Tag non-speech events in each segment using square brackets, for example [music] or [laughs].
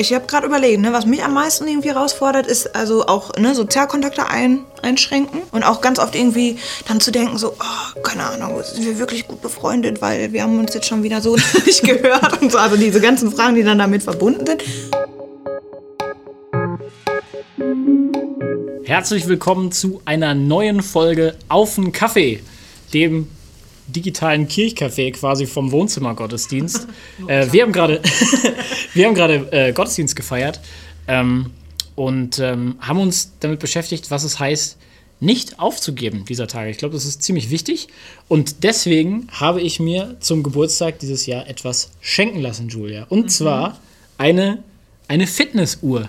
Ich habe gerade überlegt, ne, was mich am meisten irgendwie herausfordert, ist also auch ne, Sozialkontakte ein, einschränken und auch ganz oft irgendwie dann zu denken, so, oh, keine Ahnung, sind wir wirklich gut befreundet, weil wir haben uns jetzt schon wieder so [laughs] nicht gehört und so. Also diese ganzen Fragen, die dann damit verbunden sind. Herzlich willkommen zu einer neuen Folge Auf den Kaffee, dem digitalen Kirchcafé quasi vom Wohnzimmergottesdienst. [laughs] äh, wir haben gerade [laughs] wir haben gerade äh, Gottesdienst gefeiert ähm, und ähm, haben uns damit beschäftigt, was es heißt, nicht aufzugeben dieser Tage. Ich glaube, das ist ziemlich wichtig und deswegen habe ich mir zum Geburtstag dieses Jahr etwas schenken lassen, Julia. Und mhm. zwar eine, eine Fitnessuhr.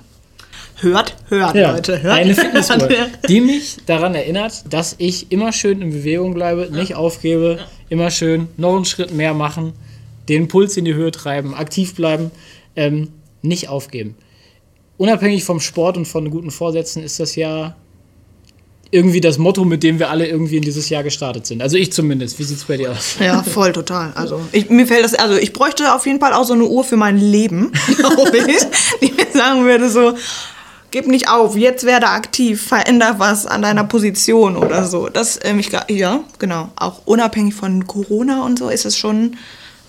Hört, hört, ja, Leute. Hört. Eine [laughs] Fitnessuhr, die mich daran erinnert, dass ich immer schön in Bewegung bleibe, nicht aufgebe, immer schön noch einen Schritt mehr machen, den Puls in die Höhe treiben, aktiv bleiben, ähm, nicht aufgeben. Unabhängig vom Sport und von guten Vorsätzen ist das ja irgendwie das Motto, mit dem wir alle irgendwie in dieses Jahr gestartet sind. Also ich zumindest. Wie sieht es bei dir aus? Ja, voll, total. Also ich, mir fällt das, also ich bräuchte auf jeden Fall auch so eine Uhr für mein Leben, [laughs] glaube ich, die mir sagen würde so, gib nicht auf, jetzt werde aktiv, veränder was an deiner Position oder so. Das, ähm, ich, ja, genau. Auch unabhängig von Corona und so ist es schon,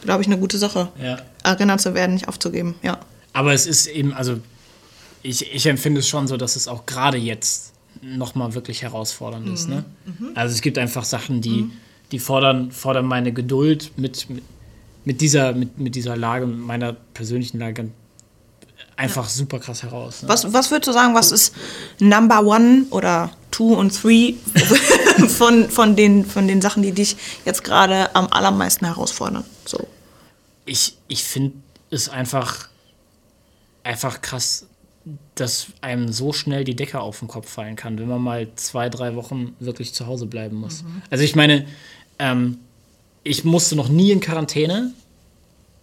glaube ich, eine gute Sache. Ja. Erinnert zu werden, nicht aufzugeben, ja. Aber es ist eben, also ich, ich empfinde es schon so, dass es auch gerade jetzt nochmal wirklich herausfordernd mhm. ist. Ne? Mhm. Also es gibt einfach Sachen, die, mhm. die fordern, fordern meine Geduld mit, mit, mit, dieser, mit, mit dieser Lage, mit meiner persönlichen Lage einfach super krass heraus. Ne? Was, was würdest du sagen, was ist Number One oder Two und Three [laughs] von, von, den, von den Sachen, die dich jetzt gerade am allermeisten herausfordern? So. Ich, ich finde es einfach, einfach krass, dass einem so schnell die Decke auf den Kopf fallen kann, wenn man mal zwei, drei Wochen wirklich zu Hause bleiben muss. Mhm. Also ich meine, ähm, ich musste noch nie in Quarantäne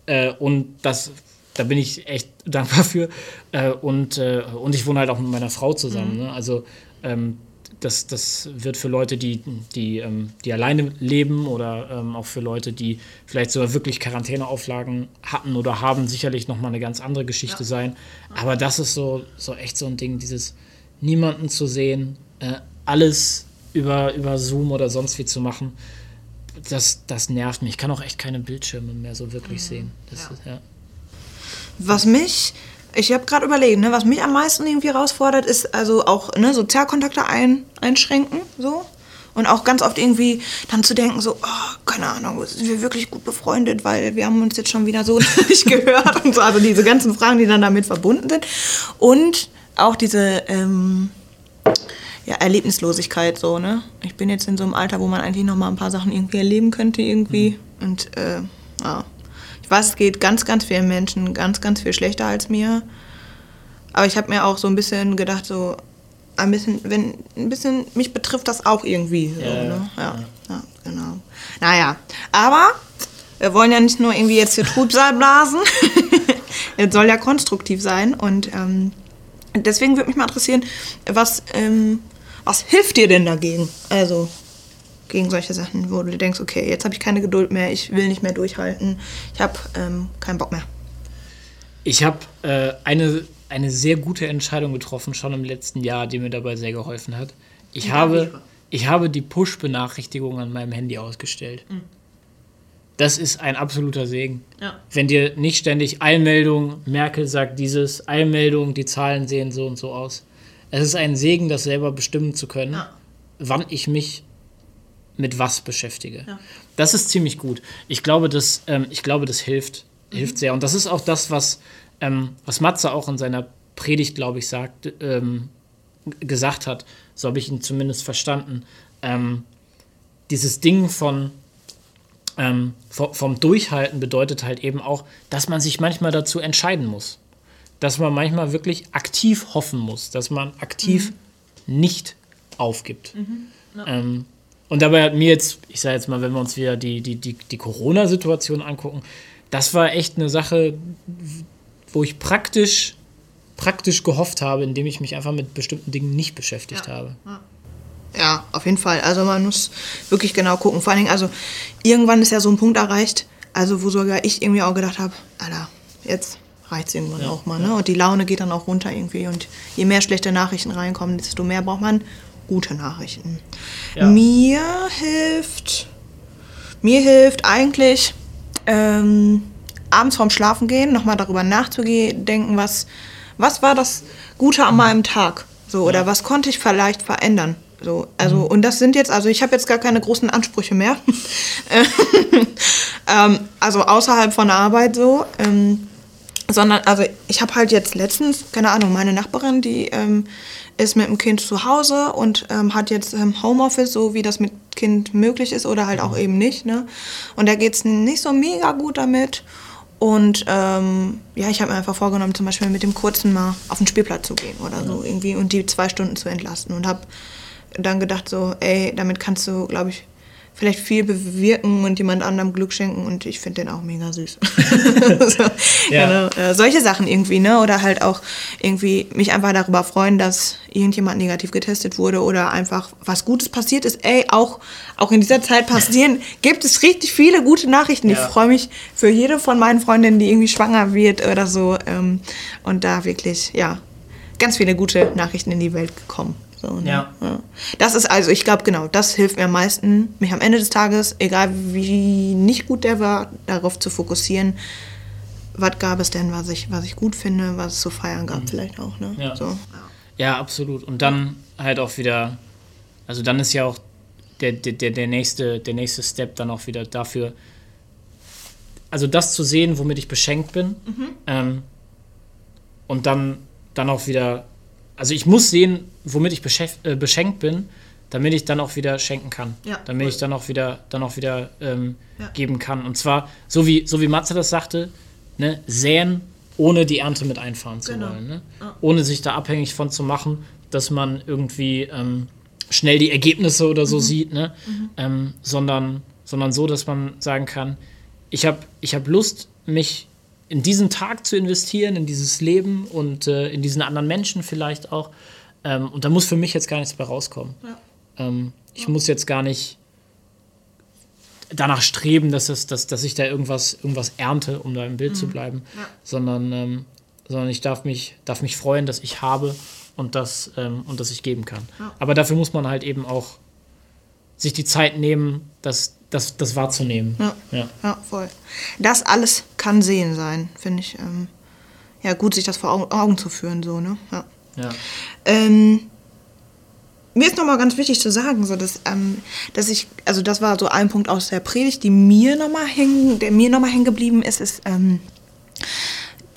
äh, und das da bin ich echt [laughs] dankbar für. Äh, und, äh, und ich wohne halt auch mit meiner Frau zusammen. Mhm. Ne? Also ähm, das, das wird für Leute, die, die, ähm, die alleine leben oder ähm, auch für Leute, die vielleicht sogar wirklich Quarantäneauflagen hatten oder haben, sicherlich nochmal eine ganz andere Geschichte ja. sein. Aber das ist so, so echt so ein Ding, dieses niemanden zu sehen, äh, alles über, über Zoom oder sonst wie zu machen. Das, das nervt mich. Ich kann auch echt keine Bildschirme mehr so wirklich mhm. sehen. Das ja. Ist, ja. Was mich, ich habe gerade überlegt, ne, was mich am meisten irgendwie herausfordert, ist also auch ne, Sozialkontakte ein, einschränken, so. Und auch ganz oft irgendwie dann zu denken, so, oh, keine Ahnung, sind wir wirklich gut befreundet, weil wir haben uns jetzt schon wieder so [laughs] nicht gehört und so. Also diese ganzen Fragen, die dann damit verbunden sind. Und auch diese ähm, ja, Erlebnislosigkeit, so, ne? Ich bin jetzt in so einem Alter, wo man eigentlich noch mal ein paar Sachen irgendwie erleben könnte, irgendwie. Mhm. Und äh, ja, es geht ganz, ganz vielen Menschen ganz, ganz viel schlechter als mir. Aber ich habe mir auch so ein bisschen gedacht, so ein bisschen, wenn ein bisschen, mich betrifft das auch irgendwie. So, ja, ne? ja, ja. ja, genau. Naja, aber wir wollen ja nicht nur irgendwie jetzt hier Trübsal blasen. [laughs] es soll ja konstruktiv sein. Und ähm, deswegen würde mich mal interessieren, was, ähm, was hilft dir denn dagegen? Also, gegen solche Sachen, wo du denkst, okay, jetzt habe ich keine Geduld mehr, ich will nicht mehr durchhalten, ich habe ähm, keinen Bock mehr. Ich habe äh, eine, eine sehr gute Entscheidung getroffen, schon im letzten Jahr, die mir dabei sehr geholfen hat. Ich, ja, habe, ich habe die Push-Benachrichtigung an meinem Handy ausgestellt. Mhm. Das ist ein absoluter Segen. Ja. Wenn dir nicht ständig Eilmeldung, Merkel sagt dieses, Eilmeldung, die Zahlen sehen so und so aus. Es ist ein Segen, das selber bestimmen zu können, ja. wann ich mich mit was beschäftige. Ja. Das ist ziemlich gut. Ich glaube, das, ähm, ich glaube, das hilft, mhm. hilft sehr. Und das ist auch das, was, ähm, was Matze auch in seiner Predigt, glaube ich, sagt, ähm, gesagt hat. So habe ich ihn zumindest verstanden. Ähm, dieses Ding von ähm, vom Durchhalten bedeutet halt eben auch, dass man sich manchmal dazu entscheiden muss. Dass man manchmal wirklich aktiv hoffen muss, dass man aktiv mhm. nicht aufgibt. Mhm. Ja. Und dabei hat mir jetzt, ich sage jetzt mal, wenn wir uns wieder die, die, die, die Corona-Situation angucken, das war echt eine Sache, wo ich praktisch, praktisch gehofft habe, indem ich mich einfach mit bestimmten Dingen nicht beschäftigt ja. habe. Ja, auf jeden Fall. Also man muss wirklich genau gucken. Vor allen Dingen, also irgendwann ist ja so ein Punkt erreicht, also wo sogar ich irgendwie auch gedacht habe, Alter, jetzt reicht es irgendwann auch mal. Ne? Und die Laune geht dann auch runter irgendwie. Und je mehr schlechte Nachrichten reinkommen, desto mehr braucht man gute Nachrichten. Ja. Mir hilft, mir hilft eigentlich ähm, abends vorm Schlafen gehen, nochmal darüber nachzudenken, was, was war das Gute an meinem Tag? So, oder was konnte ich vielleicht verändern? So, also, mhm. und das sind jetzt, also ich habe jetzt gar keine großen Ansprüche mehr. [laughs] ähm, also außerhalb von der Arbeit so. Ähm, sondern, also ich habe halt jetzt letztens, keine Ahnung, meine Nachbarin, die ähm, ist mit dem Kind zu Hause und ähm, hat jetzt ähm, Homeoffice, so wie das mit Kind möglich ist oder halt auch mhm. eben nicht. Ne? Und da geht es nicht so mega gut damit. Und ähm, ja, ich habe mir einfach vorgenommen, zum Beispiel mit dem Kurzen mal auf den Spielplatz zu gehen oder so irgendwie und die zwei Stunden zu entlasten. Und habe dann gedacht so, ey, damit kannst du, glaube ich, vielleicht viel bewirken und jemand anderem Glück schenken und ich finde den auch mega süß. [laughs] [laughs] so, ja. genau, äh, solche Sachen irgendwie, ne? Oder halt auch irgendwie mich einfach darüber freuen, dass irgendjemand negativ getestet wurde oder einfach was Gutes passiert ist. Ey, auch, auch in dieser Zeit passieren, [laughs] gibt es richtig viele gute Nachrichten. Ja. Ich freue mich für jede von meinen Freundinnen, die irgendwie schwanger wird oder so. Ähm, und da wirklich, ja, ganz viele gute Nachrichten in die Welt gekommen. So, ne? ja. ja. Das ist also, ich glaube, genau, das hilft mir am meisten, mich am Ende des Tages, egal wie nicht gut der war, darauf zu fokussieren, was gab es denn, was ich, was ich gut finde, was es zu feiern gab, mhm. vielleicht auch. Ne? Ja. So. ja, absolut. Und dann halt auch wieder, also dann ist ja auch der, der, der, nächste, der nächste Step dann auch wieder dafür, also das zu sehen, womit ich beschenkt bin. Mhm. Ähm, und dann, dann auch wieder also ich muss sehen, womit ich äh, beschenkt bin, damit ich dann auch wieder schenken kann. Ja, damit cool. ich dann auch wieder, dann auch wieder ähm, ja. geben kann. Und zwar, so wie, so wie Matze das sagte, ne, säen, ohne die Ernte mit einfahren zu genau. wollen. Ne? Ah. Ohne sich da abhängig von zu machen, dass man irgendwie ähm, schnell die Ergebnisse oder so mhm. sieht, ne? Mhm. Ähm, sondern, sondern so, dass man sagen kann, ich habe ich hab Lust, mich in diesen Tag zu investieren, in dieses Leben und äh, in diesen anderen Menschen vielleicht auch. Ähm, und da muss für mich jetzt gar nichts mehr rauskommen. Ja. Ähm, ich ja. muss jetzt gar nicht danach streben, dass, es, dass, dass ich da irgendwas, irgendwas ernte, um da im Bild mhm. zu bleiben, ja. sondern, ähm, sondern ich darf mich, darf mich freuen, dass ich habe und, das, ähm, und dass ich geben kann. Aber dafür muss man halt eben auch sich die Zeit nehmen, das, das, das wahrzunehmen. Ja. ja. ja, voll. Das alles kann sehen sein, finde ich. Ähm, ja, gut, sich das vor Augen, Augen, zu führen, so, ne? Ja. ja. Ähm, mir ist nochmal ganz wichtig zu sagen, so dass, ähm, dass ich, also das war so ein Punkt aus der Predigt, die mir nochmal hängen, der mir nochmal hängen geblieben ist, ist, ähm,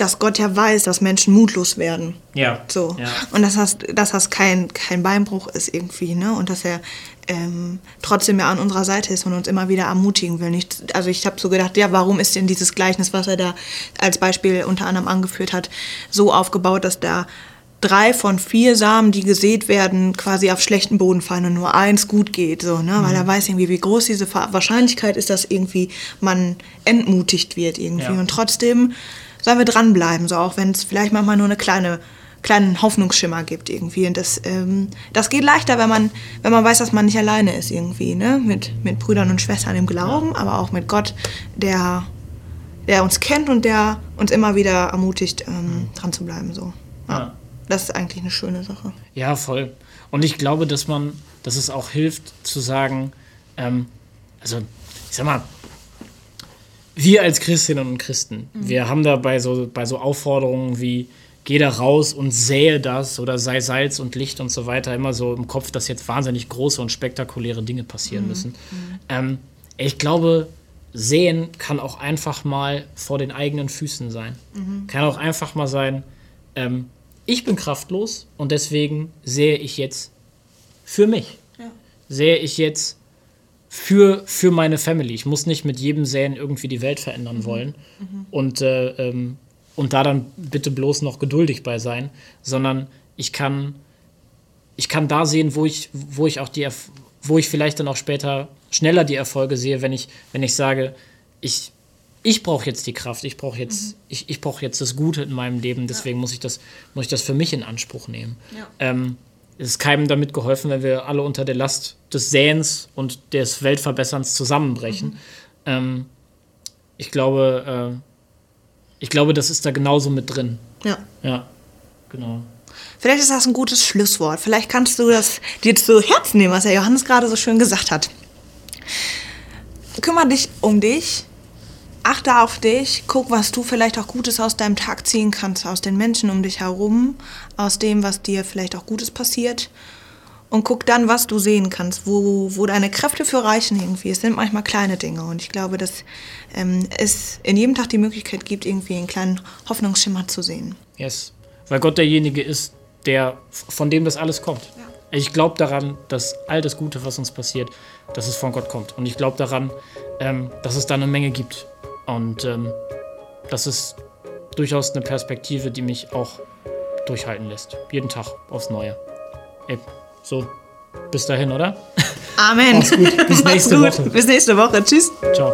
dass Gott ja weiß, dass Menschen mutlos werden. Ja. So. Ja. Und dass das, dass das kein, kein Beinbruch ist irgendwie, ne? Und dass er ähm, trotzdem ja an unserer Seite ist und uns immer wieder ermutigen will. Nicht, also ich habe so gedacht, ja, warum ist denn dieses Gleichnis, was er da als Beispiel unter anderem angeführt hat, so aufgebaut, dass da drei von vier Samen, die gesät werden, quasi auf schlechten Boden fallen und nur eins gut geht, so, ne? Mhm. Weil er weiß irgendwie, wie groß diese Wahrscheinlichkeit ist, dass irgendwie man entmutigt wird irgendwie. Ja. Und trotzdem sollen wir dranbleiben, so auch wenn es vielleicht manchmal nur eine kleine kleinen Hoffnungsschimmer gibt irgendwie. Und das, ähm, das geht leichter, wenn man, wenn man weiß, dass man nicht alleine ist irgendwie, ne? Mit, mit Brüdern und Schwestern im Glauben, aber auch mit Gott, der, der uns kennt und der uns immer wieder ermutigt, ähm, dran zu bleiben. So. Ja. ja. Das ist eigentlich eine schöne Sache. Ja, voll. Und ich glaube, dass man, dass es auch hilft zu sagen, ähm, also ich sag mal, wir als Christinnen und Christen, mhm. wir haben da bei so, bei so Aufforderungen wie, geh da raus und sähe das oder sei Salz und Licht und so weiter, immer so im Kopf, dass jetzt wahnsinnig große und spektakuläre Dinge passieren mhm. müssen. Mhm. Ähm, ich glaube, sehen kann auch einfach mal vor den eigenen Füßen sein. Mhm. Kann auch einfach mal sein, ähm, ich bin kraftlos und deswegen sehe ich jetzt für mich. Ja. Sehe ich jetzt für, für meine Family. Ich muss nicht mit jedem Säen irgendwie die Welt verändern mhm. wollen. Mhm. Und, äh, ähm, und da dann bitte bloß noch geduldig bei sein, sondern ich kann, ich kann da sehen, wo ich, wo ich auch die, wo ich vielleicht dann auch später schneller die Erfolge sehe, wenn ich, wenn ich sage, ich, ich brauche jetzt die Kraft, ich brauche jetzt, mhm. ich, ich brauche jetzt das Gute in meinem Leben, deswegen ja. muss, ich das, muss ich das für mich in Anspruch nehmen. Ja. Ähm, es ist keinem damit geholfen, wenn wir alle unter der Last des Säens und des Weltverbesserns zusammenbrechen. Mhm. Ähm, ich glaube, äh, ich glaube, das ist da genauso mit drin. Ja. Ja, genau. Vielleicht ist das ein gutes Schlusswort. Vielleicht kannst du das dir zu Herzen nehmen, was der Johannes gerade so schön gesagt hat. Kümmer dich um dich, achte auf dich, guck, was du vielleicht auch Gutes aus deinem Tag ziehen kannst, aus den Menschen um dich herum, aus dem, was dir vielleicht auch Gutes passiert. Und guck dann, was du sehen kannst, wo, wo deine Kräfte für reichen irgendwie. Es sind manchmal kleine Dinge. Und ich glaube, dass ähm, es in jedem Tag die Möglichkeit gibt, irgendwie einen kleinen Hoffnungsschimmer zu sehen. Yes. Weil Gott derjenige ist, der, von dem das alles kommt. Ja. Ich glaube daran, dass all das Gute, was uns passiert, dass es von Gott kommt. Und ich glaube daran, ähm, dass es da eine Menge gibt. Und ähm, das ist durchaus eine Perspektive, die mich auch durchhalten lässt. Jeden Tag aufs Neue. Ey, so, bis dahin, oder? Amen. Bis [laughs] nächste Woche. Bis nächste Woche. Tschüss. Ciao.